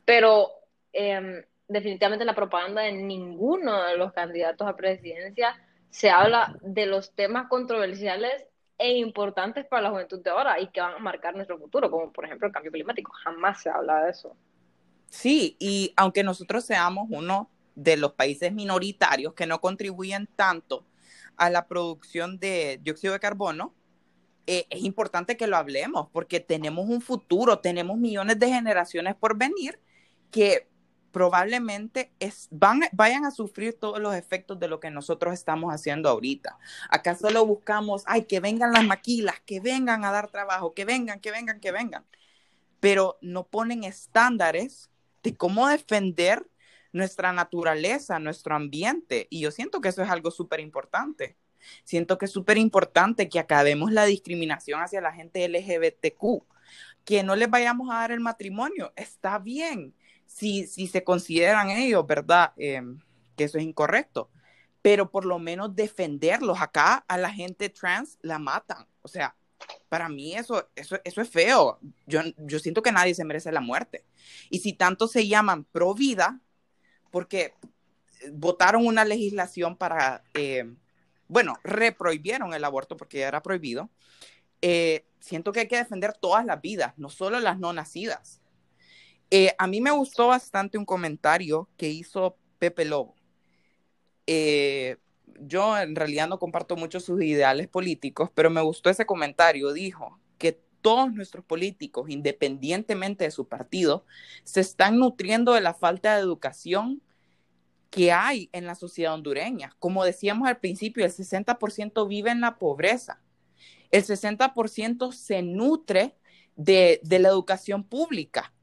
Pero em, definitivamente la propaganda de ninguno de los candidatos a presidencia se habla de los temas controversiales e importantes para la juventud de ahora y que van a marcar nuestro futuro, como por ejemplo el cambio climático. Jamás se habla de eso. Sí, y aunque nosotros seamos uno de los países minoritarios que no contribuyen tanto a la producción de dióxido de carbono, eh, es importante que lo hablemos porque tenemos un futuro, tenemos millones de generaciones por venir que probablemente es, van, vayan a sufrir todos los efectos de lo que nosotros estamos haciendo ahorita. Acá solo buscamos, ay, que vengan las maquilas, que vengan a dar trabajo, que vengan, que vengan, que vengan, pero no ponen estándares de cómo defender nuestra naturaleza, nuestro ambiente. Y yo siento que eso es algo súper importante. Siento que es súper importante que acabemos la discriminación hacia la gente LGBTQ, que no les vayamos a dar el matrimonio. Está bien si, si se consideran ellos, ¿verdad? Em, que eso es incorrecto. Pero por lo menos defenderlos. Acá a la gente trans la matan. O sea, para mí eso, eso, eso es feo. Yo, yo siento que nadie se merece la muerte. Y si tanto se llaman pro vida, porque votaron una legislación para, eh, bueno, reprohibieron el aborto porque ya era prohibido, eh, siento que hay que defender todas las vidas, no solo las no nacidas. Eh, a mí me gustó bastante un comentario que hizo Pepe Lobo. Yo en realidad no comparto mucho sus ideales políticos, pero me gustó ese comentario. Dijo que todos nuestros políticos, independientemente de su partido, se están nutriendo de la falta de educación que hay en la sociedad hondureña. Como decíamos al principio, el 60% vive en la pobreza. El 60% se nutre de, de la educación pública.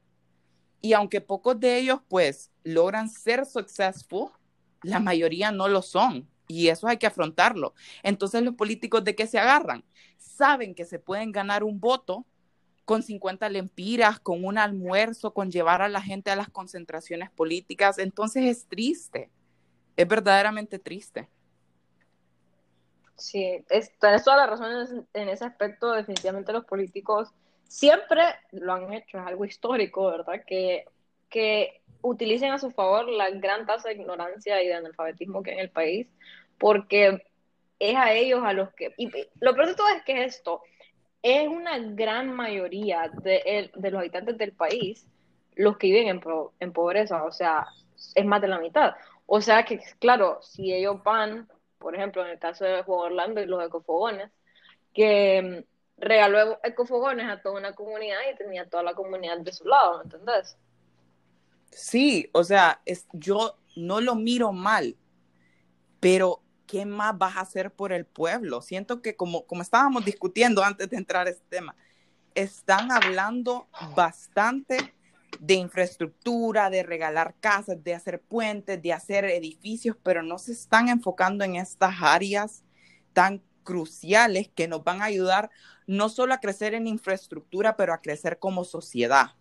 Y aunque pocos de ellos pues logran ser successful, la mayoría no lo son. Y eso hay que afrontarlo. Entonces los políticos de qué se agarran? Saben que se pueden ganar un voto con 50 lempiras, con un almuerzo, con llevar a la gente a las concentraciones políticas. Entonces es triste, es verdaderamente triste. Sí, es, tienes toda la razón en ese aspecto. Definitivamente los políticos siempre lo han hecho, es algo histórico, ¿verdad? Que, que utilicen a su favor la gran tasa de ignorancia y de analfabetismo que hay en el país, porque es a ellos a los que... Y lo peor de todo es que esto es una gran mayoría de, de los habitantes del país los que viven en, en pobreza, o sea, es más de la mitad. O sea que, claro, si ellos van, por ejemplo, en el caso de Juan Orlando y los ecofogones, que mm, regaló ecofogones a toda una comunidad y tenía toda la comunidad de su lado, ¿me entendés? Sí, o sea, es, yo no lo miro mal, pero ¿qué más vas a hacer por el pueblo? Siento que como, como estábamos discutiendo antes de entrar a este tema, están hablando bastante de infraestructura, de regalar casas, de hacer puentes, de hacer edificios, pero no se están enfocando en estas áreas tan cruciales que nos van a ayudar no solo a crecer en infraestructura, pero a crecer como sociedad.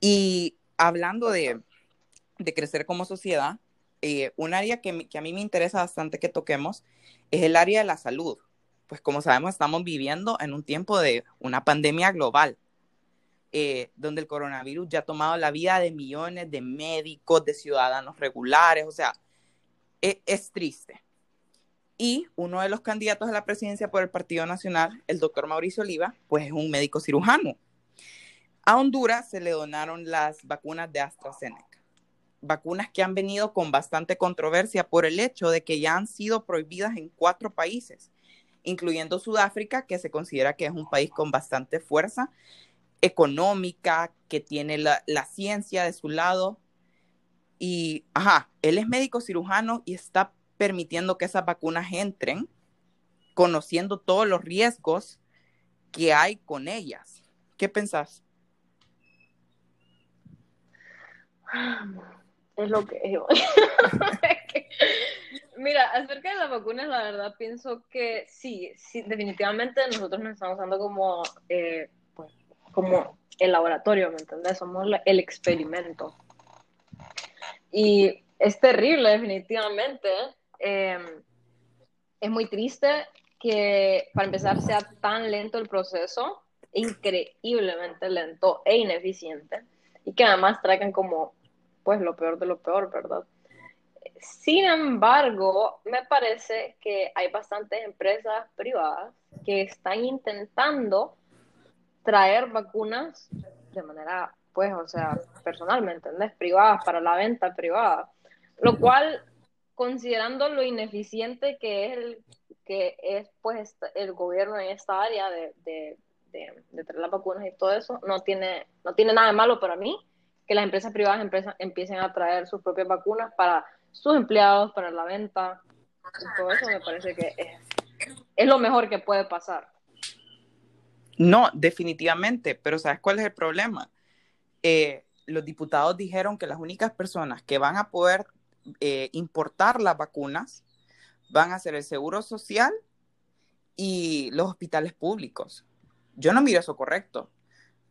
Y hablando de, de crecer como sociedad, eh, un área que, a mí me interesa bastante que toquemos es el área de la salud. Pues como sabemos, estamos viviendo en un tiempo de una pandemia global, eh, donde el coronavirus ya ha tomado la vida de millones de médicos, de ciudadanos regulares, o sea, e, es, triste. Y uno de los candidatos a la presidencia por el Partido Nacional, el doctor Mauricio Oliva, pues es un médico cirujano. A Honduras se le donaron las vacunas de AstraZeneca vacunas que han venido con bastante controversia por el hecho de que ya han sido prohibidas en cuatro países, incluyendo Sudáfrica, que se considera que es un país con bastante fuerza económica, que tiene la, ciencia de su lado. Y, ajá, él es médico cirujano y está permitiendo que esas vacunas entren, conociendo todos los riesgos que hay con ellas. ¿Qué pensás? Es lo que es. Mira, acerca de las vacunas, la verdad pienso que sí, sí definitivamente nosotros nos estamos usando como, eh, pues, como el laboratorio, ¿me entiendes? Somos el experimento. Y es terrible, definitivamente. Em, es muy triste que, para empezar, sea tan lento el proceso, increíblemente lento e ineficiente, y que además traigan como pues lo peor de lo peor, ¿verdad? Sin embargo, me parece que hay bastantes empresas privadas que están intentando traer vacunas de manera, pues, o sea, personal, ¿me entendés? Privadas, para la venta privada. Lo cual, considerando lo ineficiente que es el, que es pues el gobierno en esta área de, de, de, traer las vacunas y todo eso, no tiene, no tiene nada de malo para mí que las empresas privadas empiecen a traer sus propias vacunas para sus empleados, para la venta. Y todo eso me parece que es, es lo mejor que puede pasar. No, definitivamente, pero ¿sabes cuál es el problema? Eh, los diputados dijeron que las únicas personas que van a poder eh, importar las vacunas van a ser el Seguro Social y los hospitales públicos. Yo no miro eso correcto.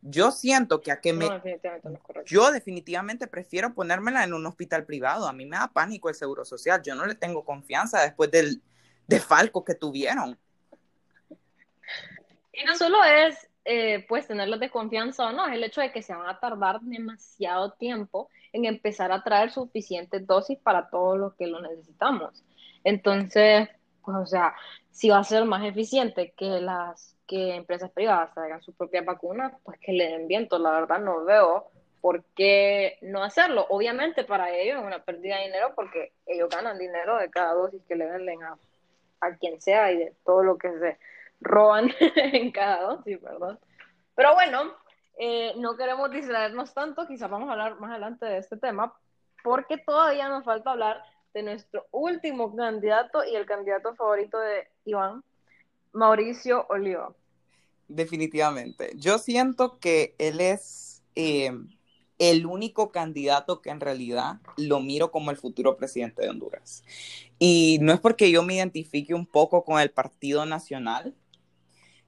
Yo siento que a que me... yo definitivamente prefiero ponérmela en un hospital privado. A mí me da pánico el seguro social. Yo no le tengo confianza después del falco que tuvieron. Y no solo es eh, pues tenerles desconfianza o no, es el hecho de que se van a tardar demasiado tiempo en empezar a traer suficientes dosis para todos los que lo necesitamos. Entonces, pues o sea, si va a ser más eficiente que las que empresas privadas traigan sus propias vacunas, pues que le den viento. La verdad no veo por qué no hacerlo. Obviamente para ellos es una pérdida de dinero porque ellos ganan dinero de cada dosis que le venden a, a quien sea y de todo lo que se roban en cada dosis, ¿verdad? Pero bueno, eh, no queremos distraernos tanto, quizás vamos a hablar más adelante de este tema, porque todavía nos falta hablar de nuestro último candidato y el candidato favorito de Iván, Mauricio Oliva. Definitivamente. Yo siento que él es eh, el único candidato que en realidad lo miro como el futuro presidente de Honduras. Y no es porque yo me identifique un poco con el Partido Nacional,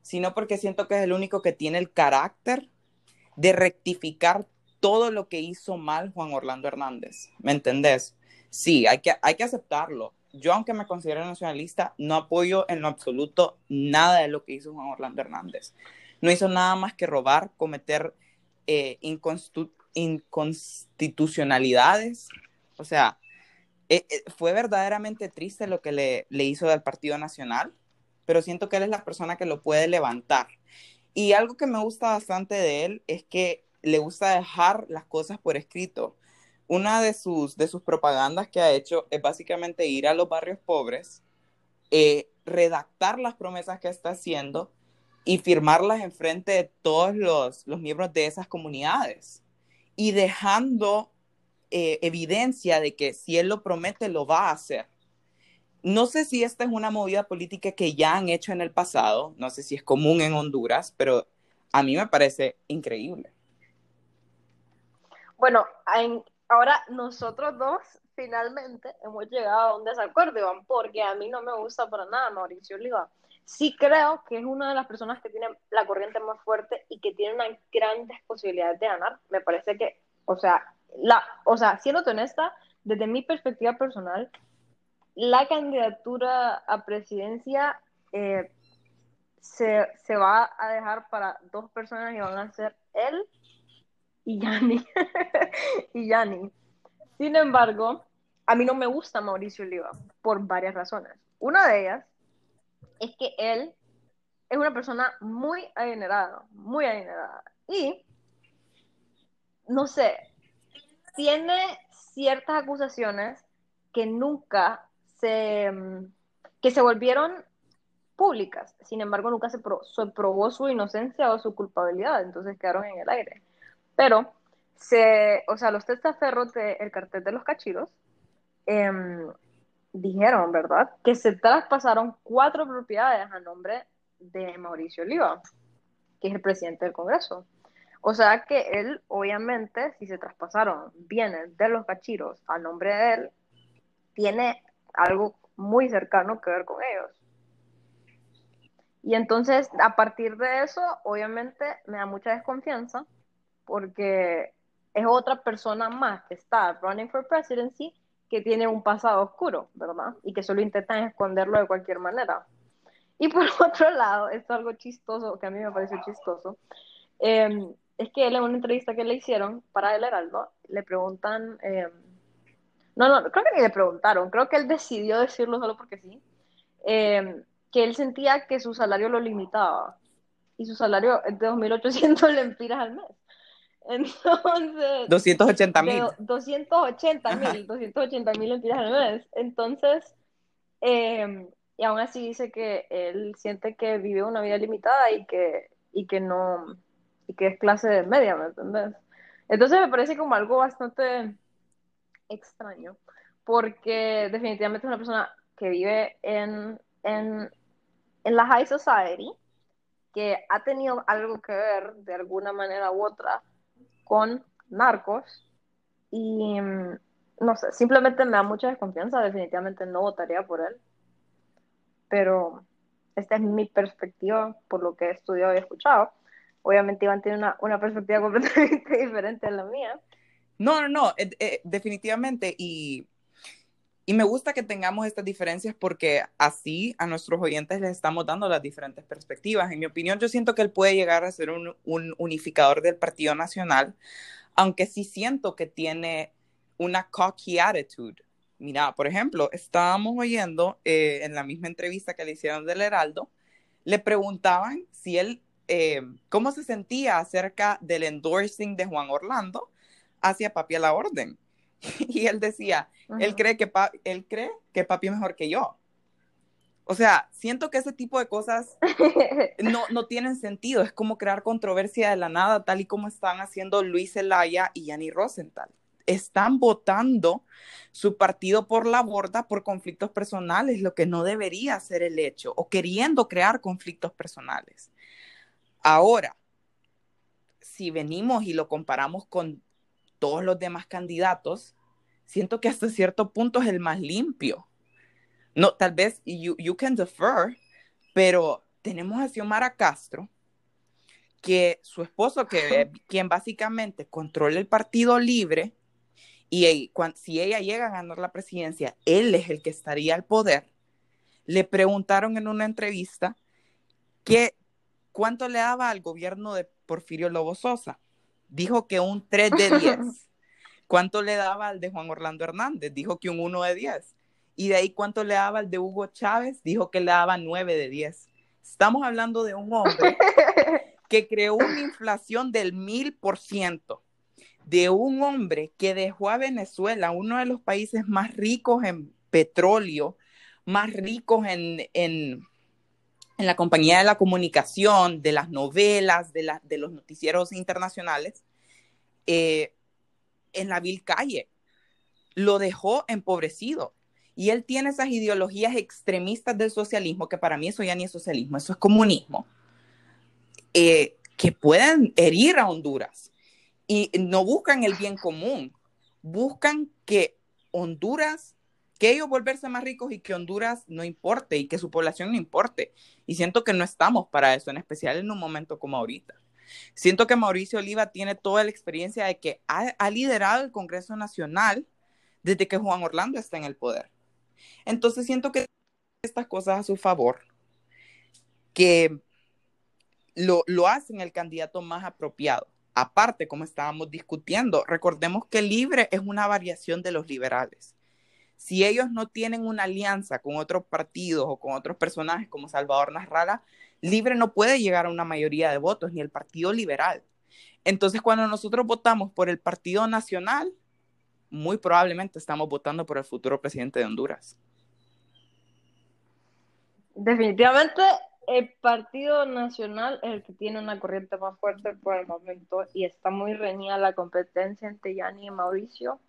sino porque siento que es el único que tiene el carácter de rectificar todo lo que hizo mal Juan Orlando Hernández. ¿Me entendés? Sí, hay que, hay que aceptarlo yo aunque me considero nacionalista, no apoyo en lo absoluto nada de lo que hizo Juan Orlando Hernández. No hizo nada más que robar, cometer eh, inconstitucionalidades. O sea, eh, eh, fue verdaderamente triste lo que le, le hizo del Partido Nacional, pero siento que él es la persona que lo puede levantar. Y algo que me gusta bastante de él es que le gusta dejar las cosas por escrito una de sus, de sus propagandas que ha hecho es básicamente ir a los barrios pobres, eh, redactar las promesas que está haciendo y firmarlas en frente de todos los, miembros de esas comunidades y dejando eh, evidencia de que si él lo promete, lo va a hacer. No sé si esta es una movida política que ya han hecho en el pasado, no sé si es común en Honduras, pero a mí me parece increíble. Bueno, en, Ahora, nosotros dos finalmente hemos llegado a un desacuerdo, Iván, porque a mí no me gusta para nada Mauricio Oliva. Sí creo que es una de las personas que tiene la corriente más fuerte y que tiene unas grandes posibilidades de ganar. Me parece que, o sea, la, o sea, siendo honesta, desde mi perspectiva personal, la candidatura a presidencia eh, se, se, va a dejar para dos personas y van a ser él y Yanni. y. Sin embargo, a mí no me gusta Mauricio Oliva por varias razones. Una de ellas es que él es una persona muy adinerada, muy adinerada. Y, no sé, tiene ciertas acusaciones que nunca se, que se volvieron públicas. Sin embargo, nunca se, se probó su inocencia o su culpabilidad, entonces quedaron en el aire. Pero, se, o sea, los testaferros del cartel de los cachiros em, dijeron, ¿verdad?, que se traspasaron cuatro propiedades a nombre de Mauricio Oliva, que es el presidente del Congreso. O sea que él, obviamente, si se traspasaron bienes de los cachiros a nombre de él, tiene algo muy cercano que ver con ellos. Y entonces, a partir de eso, obviamente, me da mucha desconfianza porque es otra persona más que está running for presidency que tiene un pasado oscuro, ¿verdad? Y que solo intentan esconderlo de cualquier manera. Y por otro lado, esto es algo chistoso, que a mí me pareció chistoso, em, es que él en una entrevista que le hicieron para El Heraldo, le preguntan, em, no, no, creo que ni le preguntaron, creo que él decidió decirlo solo porque sí, em, que él sentía que su salario lo limitaba y su salario es de 2.800 lempiras al mes. Entonces... 280 mil. 280 mil, 280 mil lempiras al mes. Entonces, eh, y aún así dice que él siente que vive una vida limitada y que, y que no, y que es clase media, ¿me entiendes? Entonces me parece como algo bastante extraño, porque definitivamente es una persona que vive en, en, en la high society, que ha tenido algo que ver de alguna manera u otra con narcos y mm, no sé, simplemente me da mucha desconfianza, definitivamente no votaría por él, pero esta es mi perspectiva por lo que he estudiado y escuchado. Obviamente Iván tiene una, una perspectiva completamente diferente a la mía. No, no, no, eh, eh, definitivamente. Y, y me gusta que tengamos estas diferencias porque así a nuestros oyentes les estamos dando las diferentes perspectivas. En mi opinión, yo siento que él puede llegar a ser un, un unificador del Partido Nacional, aunque sí siento que tiene una cocky attitude. Mira, por ejemplo, estábamos oyendo eh, en la misma entrevista que le hicieron del Heraldo, le preguntaban si él, eh, cómo se sentía acerca del endorsing de Juan Orlando hacia Papi a la Orden. Y él decía, él, cree que él cree que Papi es mejor que yo. O sea, siento que ese tipo de cosas no, no tienen sentido. Es como crear controversia de la nada, tal y como están haciendo Luis Zelaya y Yanni Rosenthal están votando su partido por la borda por conflictos personales, lo que no debería ser el hecho, o queriendo crear conflictos personales. Ahora, si venimos y lo comparamos con todos los demás candidatos, siento que hasta cierto punto es el más limpio. No, tal vez you, you can defer, pero tenemos a Xiomara Castro, que su esposo, que quien básicamente controla el Partido Libre, y si ella llega a ganar la presidencia, él es el que estaría al poder. Le preguntaron en una entrevista que cuánto le daba al gobierno de Porfirio Lobo Sosa. Dijo que un 3 de 10. ¿Cuánto le daba al de Juan Orlando Hernández? Dijo que un 1 de 10. Y de ahí cuánto le daba al de Hugo Chávez? Dijo que le daba 9 de 10. Estamos hablando de un hombre que creó una inflación del mil por ciento de un hombre que dejó a Venezuela, uno de los países más ricos en petróleo, más ricos en, en, la compañía de la comunicación, de las novelas, de, de los noticieros internacionales, eh, en la vil calle. Lo dejó empobrecido. Y él tiene esas ideologías extremistas del socialismo, que para mí eso ya ni es socialismo, eso es comunismo, eh, que pueden herir a Honduras y no buscan el bien común, buscan que Honduras, que ellos volverse más ricos y que Honduras no importe y que su población no importe. Y siento que no estamos para eso, en especial en un momento como ahorita. Siento que Mauricio Oliva tiene toda la experiencia de que ha, liderado el Congreso Nacional desde que Juan Orlando está en el poder. Entonces siento que estas cosas a su favor, que lo, lo hacen el candidato más apropiado. Aparte, como estábamos discutiendo, recordemos que Libre es una variación de los liberales. Si ellos no tienen una alianza con otros partidos o con otros personajes como Salvador Nasralla, Libre no puede llegar a una mayoría de votos, ni el Partido Liberal. Entonces, cuando nosotros votamos por el Partido Nacional, muy probablemente estamos votando por el futuro presidente de Honduras. Definitivamente el Partido Nacional es el que tiene una corriente más fuerte por el momento y está muy reñida la competencia entre Yanni y Mauricio,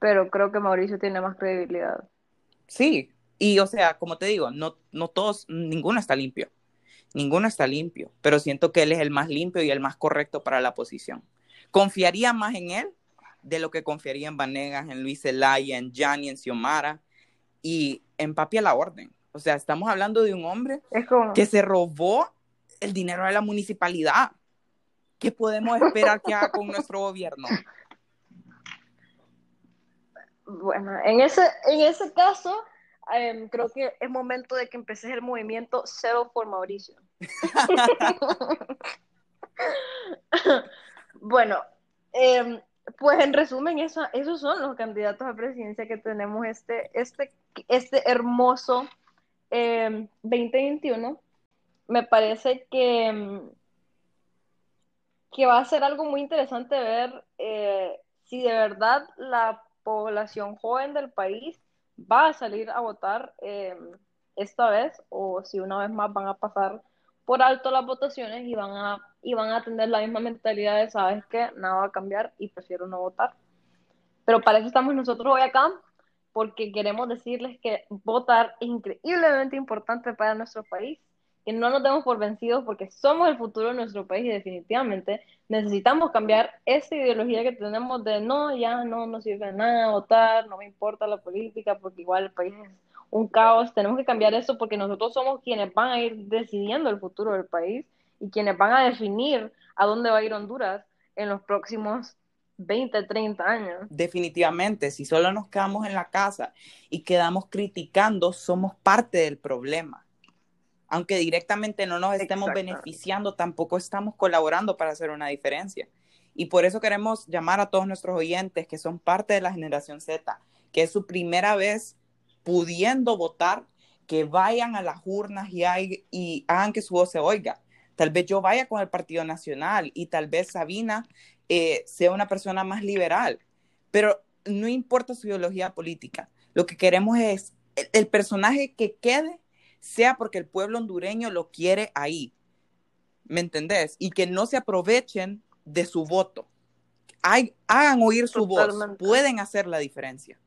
pero creo que Mauricio tiene más credibilidad. Sí, y o sea, como te digo, no, no todos, ninguno está limpio, ninguno está limpio, pero siento que él es el más limpio y el más correcto para la posición. Confiaría más en él de lo que confiaría en Vanegas, en Luis Zelaya, en Yanni, en Xiomara y en Papi a la orden. O sea, estamos hablando de un hombre que se robó el dinero de la municipalidad. ¿Qué podemos esperar que haga con nuestro gobierno? Bueno, en ese, en ese caso, em, creo que es momento de que empeces el movimiento Cero por Mauricio. bueno, em, pues en resumen, eso, esos son los candidatos a presidencia que tenemos este, este, este hermoso 2021, em, me parece que, que va a ser algo muy interesante ver eh, si de verdad la población joven del país va a salir a votar em, esta vez o si una vez más van a pasar por alto las votaciones y van a, y van a tener la misma mentalidad de, sabes que nada va a cambiar y prefiero no votar. Pero para eso estamos nosotros hoy acá, porque queremos decirles que votar es increíblemente importante para nuestro país, que no nos demos por vencidos porque somos el futuro de nuestro país y definitivamente necesitamos cambiar esa ideología que tenemos de no, ya no nos sirve nada votar, no me importa la política porque igual el país es un caos, tenemos que cambiar eso porque nosotros somos quienes van a ir decidiendo el futuro del país y quienes van a definir a dónde va a ir Honduras en los próximos 20, 30 años. Definitivamente, si solo nos quedamos en la casa y quedamos criticando, somos parte del problema. Aunque directamente no nos estemos beneficiando, tampoco estamos colaborando para hacer una diferencia. Y por eso queremos llamar a todos nuestros oyentes que son parte de la generación Z, que es su primera vez pudiendo votar, que vayan a las urnas y, y hagan que su voz se oiga. Tal vez yo vaya con el Partido Nacional y tal vez Sabina eh, sea una persona más liberal, pero no importa su ideología política. Lo que queremos es el, personaje que quede sea porque el pueblo hondureño lo quiere ahí. ¿Me entendés? Y que no se aprovechen de su voto. hagan oír su voz. Pueden hacer la diferencia.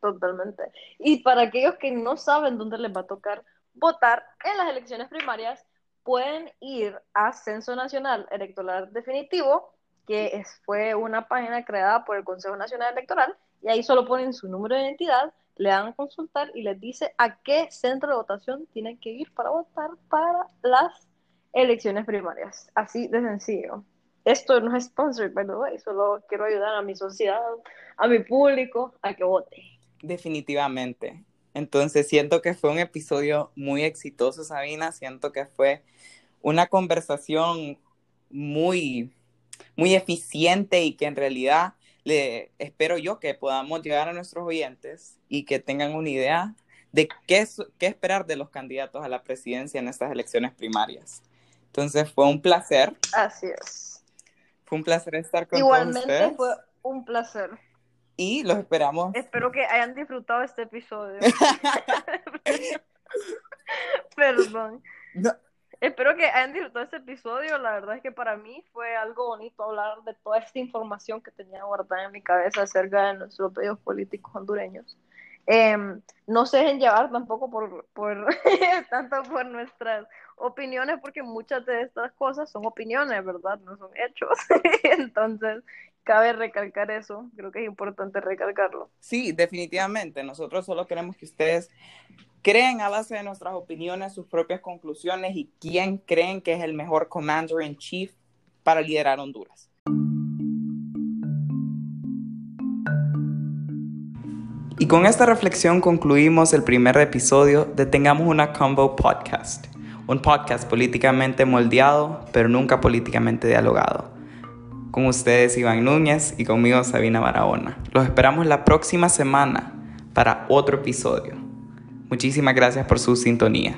Totalmente. Y para aquellos que no saben dónde les va a tocar votar en las elecciones primarias, pueden ir a Censo Nacional Electoral Definitivo, que es, fue una página creada por el Consejo Nacional Electoral, y ahí solo ponen su número de identidad, le dan a consultar y les dice a qué centro de votación tienen que ir para votar para las elecciones primarias. Así de sencillo. Esto no es sponsored, by the way, solo quiero ayudar a mi sociedad, a mi público a que vote. Definitivamente. Entonces siento que fue un episodio muy exitoso, Sabina. Siento que fue una conversación muy, muy eficiente y que en realidad le espero yo que podamos llegar a nuestros oyentes y que tengan una idea de qué, qué esperar de los candidatos a la presidencia en estas elecciones primarias. Entonces fue un placer. Así es. Fue un placer estar con Igualmente fue un placer y los esperamos. Espero que hayan disfrutado este episodio. Perdón. Espero que hayan disfrutado este episodio. La verdad es que para mí fue algo bonito hablar de toda esta información que tenía guardada en mi cabeza acerca de nuestros pedidos políticos hondureños. Em, no se dejen llevar tampoco por, por tanto por nuestras opiniones, porque muchas de estas cosas son opiniones, ¿verdad? No son hechos. Entonces, cabe recalcar eso, creo que es importante recalcarlo. Sí, definitivamente, nosotros solo queremos que ustedes creen a base de nuestras opiniones sus propias conclusiones y quién creen que es el mejor commander in chief para liderar Honduras. Y con esta reflexión concluimos el primer episodio de Tengamos una Combo Podcast, un podcast políticamente moldeado, pero nunca políticamente dialogado. Con ustedes Iván Núñez y conmigo Sabina Barahona. Los esperamos la próxima semana para otro episodio. Muchísimas gracias por su sintonía.